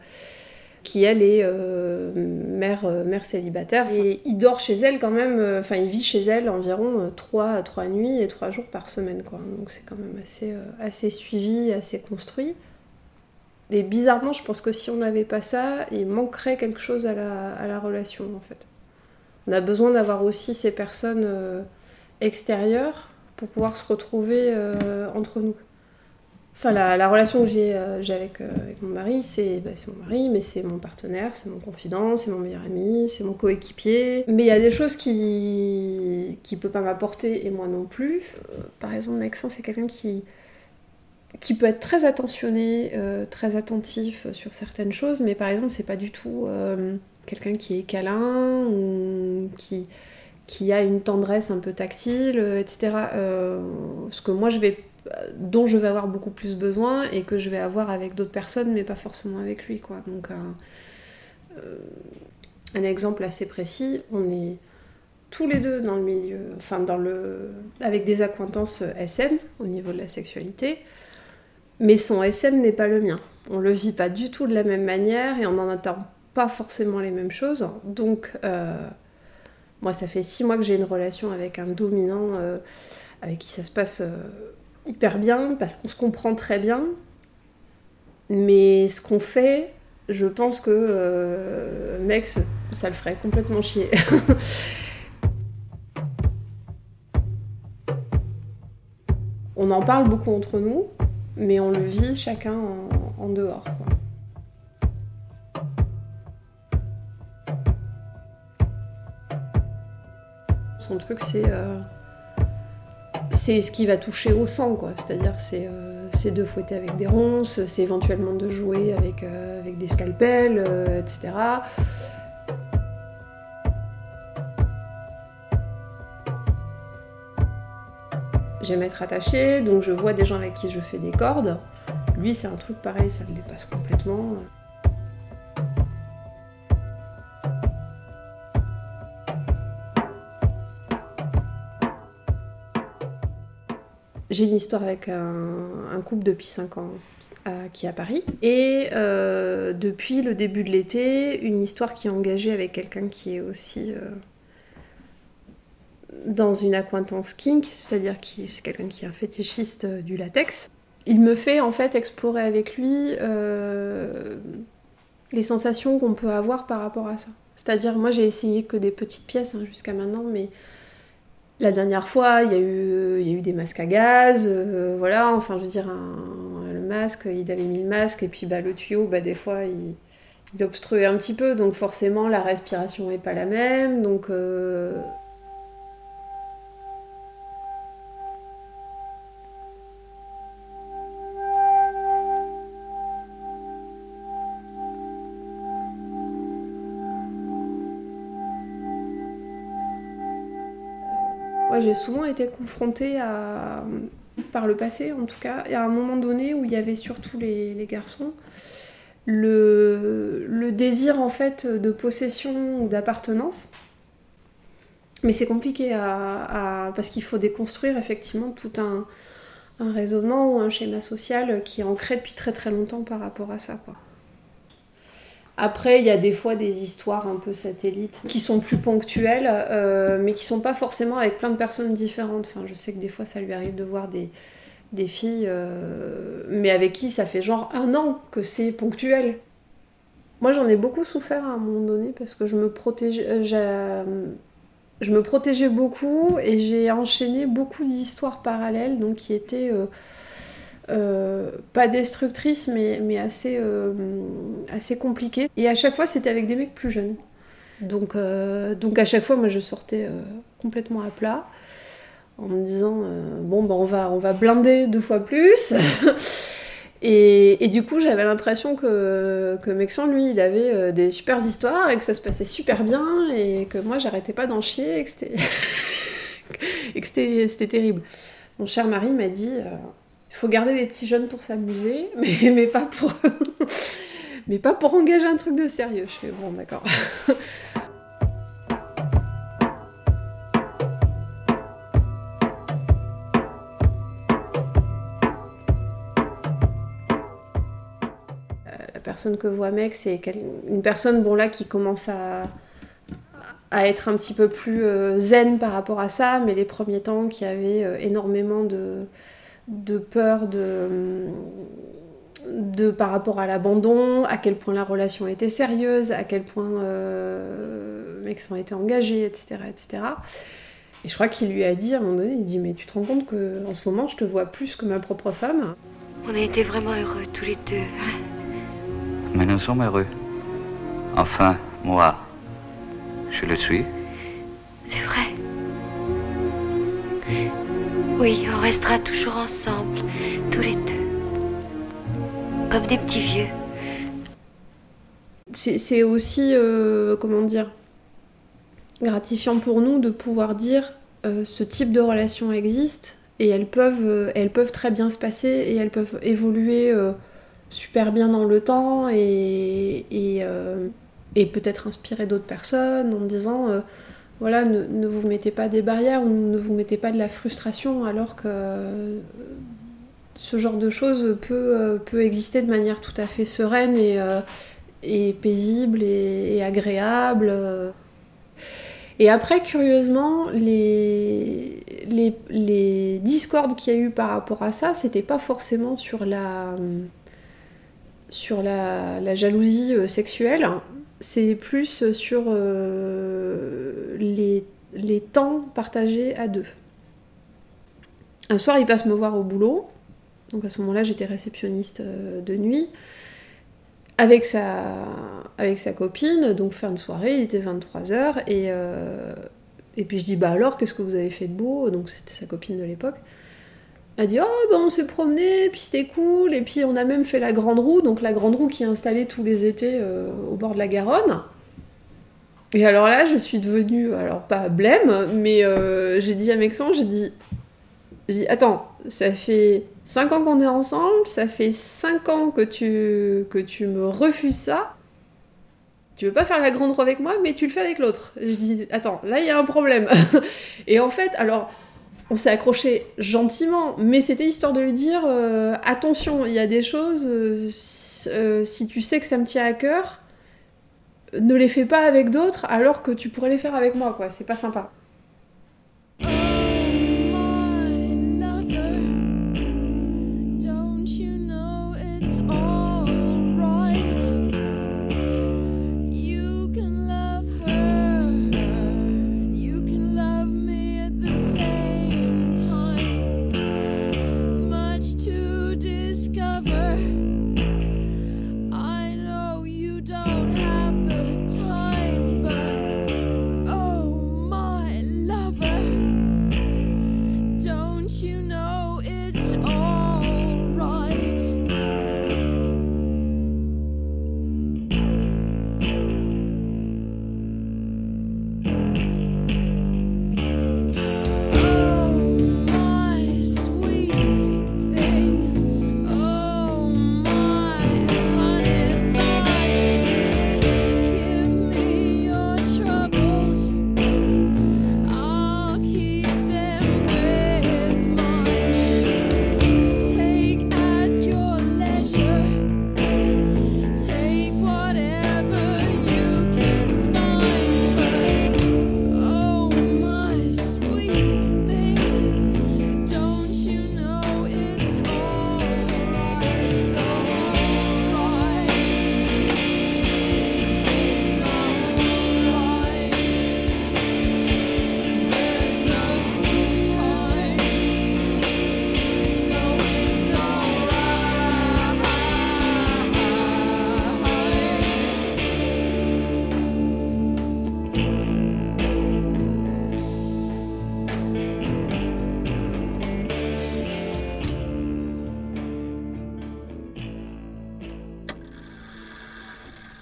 qui, elle, est euh, mère, euh, mère célibataire. Et il dort chez elle quand même, enfin, il vit chez elle environ euh, trois, trois nuits et trois jours par semaine, quoi. Donc c'est quand même assez, assez suivi, assez construit. Et bizarrement, je pense que si on n'avait pas ça, il manquerait quelque chose à la, à la relation, en fait. On a besoin d'avoir aussi ces personnes extérieures pour pouvoir se retrouver euh, entre nous. Enfin, la, la relation que j'ai euh, euh, avec mon mari, c'est bah, c'est mon mari, mais c'est mon partenaire, c'est mon confident, c'est mon meilleur ami, c'est mon coéquipier. Mais il y a des choses qui qui peut pas m'apporter et moi non plus. Euh, par exemple, Maxence, c'est quelqu'un qui qui peut être très attentionné, très attentif sur certaines choses, mais par exemple, c'est pas du tout quelqu'un qui est câlin ou qui qui a une tendresse un peu tactile, etc. Ce que moi je vais dont je vais avoir beaucoup plus besoin et que je vais avoir avec d'autres personnes mais pas forcément avec lui quoi. Donc euh, euh, un exemple assez précis, on est tous les deux dans le milieu, enfin dans le avec des accointances SM au niveau de la sexualité, mais son SM n'est pas le mien. On le vit pas du tout de la même manière et on n'en attend pas forcément les mêmes choses. Donc euh, moi, ça fait six mois que j'ai une relation avec un dominant avec qui ça se passe hyper bien parce qu'on se comprend très bien. Mais ce qu'on fait, je pense que euh, mec, ça, le ferait complètement chier. on en parle beaucoup entre nous, mais on le vit chacun en, en dehors. Quoi. Son truc, c'est euh, c'est ce qui va toucher au sang, quoi. C'est-à-dire, c'est euh, c'est de fouetter avec des ronces, c'est éventuellement de jouer avec, euh, des scalpels, euh, etc. J'aime être attachée, donc je vois des gens avec qui je fais des cordes. Lui, c'est un truc pareil, ça le dépasse complètement. J'ai une histoire avec un, couple depuis 5 ans qui est à Paris. Et euh, depuis le début de l'été, une histoire qui est engagée avec quelqu'un qui est aussi euh, dans une acquaintance kink, c'est-à-dire qui c'est quelqu'un qui est un fétichiste euh, du latex. Il me fait en fait explorer avec lui les sensations qu'on peut avoir par rapport à ça. C'est-à-dire, moi j'ai essayé que des petites pièces hein, jusqu'à maintenant, mais la dernière fois, il y a eu, y a eu des masques à gaz, euh, voilà, enfin je veux dire, le masque, il avait mis le masque, et puis bah, le tuyau, bah, des fois, il, il obstruait un petit peu, donc forcément la respiration n'est pas la même, donc... euh, J'ai souvent été confrontée à, par le passé en tout cas, à un moment donné où il y avait surtout les, garçons, le, désir en fait de possession ou d'appartenance. Mais c'est compliqué à, parce qu'il faut déconstruire effectivement tout un, raisonnement ou un schéma social qui est ancré depuis très très longtemps par rapport à ça. Après, il y a des fois des histoires un peu satellites qui sont plus ponctuelles, euh, mais qui sont pas forcément avec plein de personnes différentes. Enfin, je sais que des fois, ça lui arrive de voir des, des filles, euh, mais avec qui ça fait genre un an que c'est ponctuel. Moi, j'en ai beaucoup souffert à un moment donné parce que je me protégeais, euh, protégeais beaucoup et j'ai enchaîné beaucoup d'histoires parallèles, donc qui étaient euh, pas destructrices, mais, euh, assez compliquées. Et à chaque fois, c'était avec des mecs plus jeunes. Donc, euh, à chaque fois, moi, je sortais complètement à plat en me disant bon, ben, on, va, on va blinder deux fois plus. Et, du coup, j'avais l'impression que, que Mexan, lui, il avait des super histoires et que ça se passait super bien et que moi, j'arrêtais pas d'en chier et que c'était c'était terrible. Mon cher mari m'a dit faut garder les petits jeunes pour s'amuser, mais, mais pas pour mais pas pour engager un truc de sérieux. Je fais bon, d'accord. la personne que voit mec, c'est une personne bon là qui commence à, à être un petit peu plus euh, zen par rapport à ça, mais les premiers temps qui avait euh, énormément de, de peur de, de par rapport à l'abandon, à quel point la relation était sérieuse, à quel point euh, mecs sont été engagés, etc., etc. Et je crois qu'il lui a dit à un moment donné, il dit mais tu te rends compte que en ce moment je te vois plus que ma propre femme? On a été vraiment heureux tous les deux. hein. Mais nous sommes heureux. Enfin, moi, je le suis. C'est vrai. Oui, on restera toujours ensemble, tous les deux. Comme des petits vieux. c'est aussi, euh, comment dire, gratifiant pour nous de pouvoir dire euh, ce type de relation existe et elles peuvent, euh, elles peuvent très bien se passer et elles peuvent évoluer super bien dans le temps et, peut-être inspirer d'autres personnes en disant voilà, ne, vous mettez pas des barrières ou ne vous mettez pas de la frustration alors que ce genre de choses peut, euh, peut exister de manière tout à fait sereine et, euh, paisible et, agréable. Et après, curieusement, les, les, les discordes qu'il y a eu par rapport à ça, c'était pas forcément sur la, sur la, la jalousie euh, sexuelle, c'est plus sur euh, les, temps partagés à deux. Un soir, il passe me voir au boulot, donc à ce moment-là, j'étais réceptionniste euh, de nuit avec sa, copine, donc fin de soirée, il était 23h, et, euh, et puis je dis, bah alors, qu'est-ce que vous avez fait de beau? Donc c'était sa copine de l'époque. Elle dit, oh, bah on s'est promené, puis c'était cool, et puis on a même fait la grande roue, donc la grande roue qui est installée tous les étés euh, au bord de la Garonne. Et alors là, je suis devenue, alors pas blême, mais euh, j'ai dit à Mexan, j'ai dit, dit, attends, ça fait 5 ans qu'on est ensemble, ça fait 5 ans que tu, que tu me refuses ça. Tu veux pas faire la grande roue avec moi, mais tu le fais avec l'autre. Je dis, attends, là il y a un problème. Et en fait, alors, on s'est accroché gentiment, mais c'était histoire de lui dire, euh, attention, il y a des choses, euh, si, euh, si tu sais que ça me tient à cœur, ne les fais pas avec d'autres alors que tu pourrais les faire avec moi, quoi. C'est pas sympa.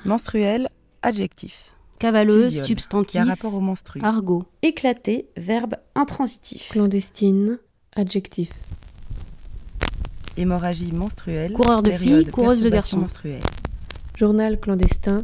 Menstruel, adjectif. Cavaleuse, substantif. Qui a rapport au menstru. Argot. Éclaté, verbe intransitif. Clandestine, adjectif. Hémorragie menstruelle. Coureur de filles, coureuse de garçons. Journal clandestin,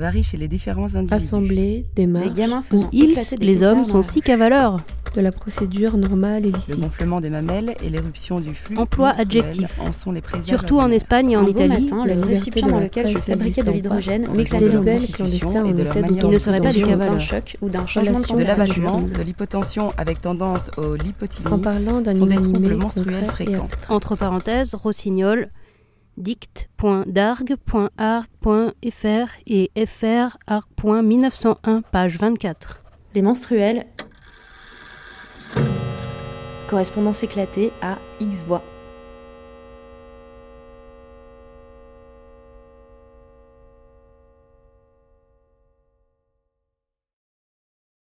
varie chez les différents individus. assemblées, démarches, Des gamins Où faisant ils, des les hommes, sont dans la si cavaleurs. de la procédure normale et Le licite. gonflement des mamelles et l'éruption du flux Emploi adjectif. en sont les Surtout en. Espagne et en beau Italie. matin, le récipient dans lequel je fabriquais de l'hydrogène m'éclatait Les de dans libelles le constitution clandestins et en état Il ne serait pas du d'autodétention. cavale. d'un choc ou d'un changement de de l'abattement, de l'hypotension avec tendance au lipotylie En parlant d'un sont des inanimé troubles menstruels concret et fréquents. abstrait. Entre parenthèses, rossignol, dict.dargue.arc.fr et frarc.1901, page 24. Les menstruels. Correspondance éclatée à X voix.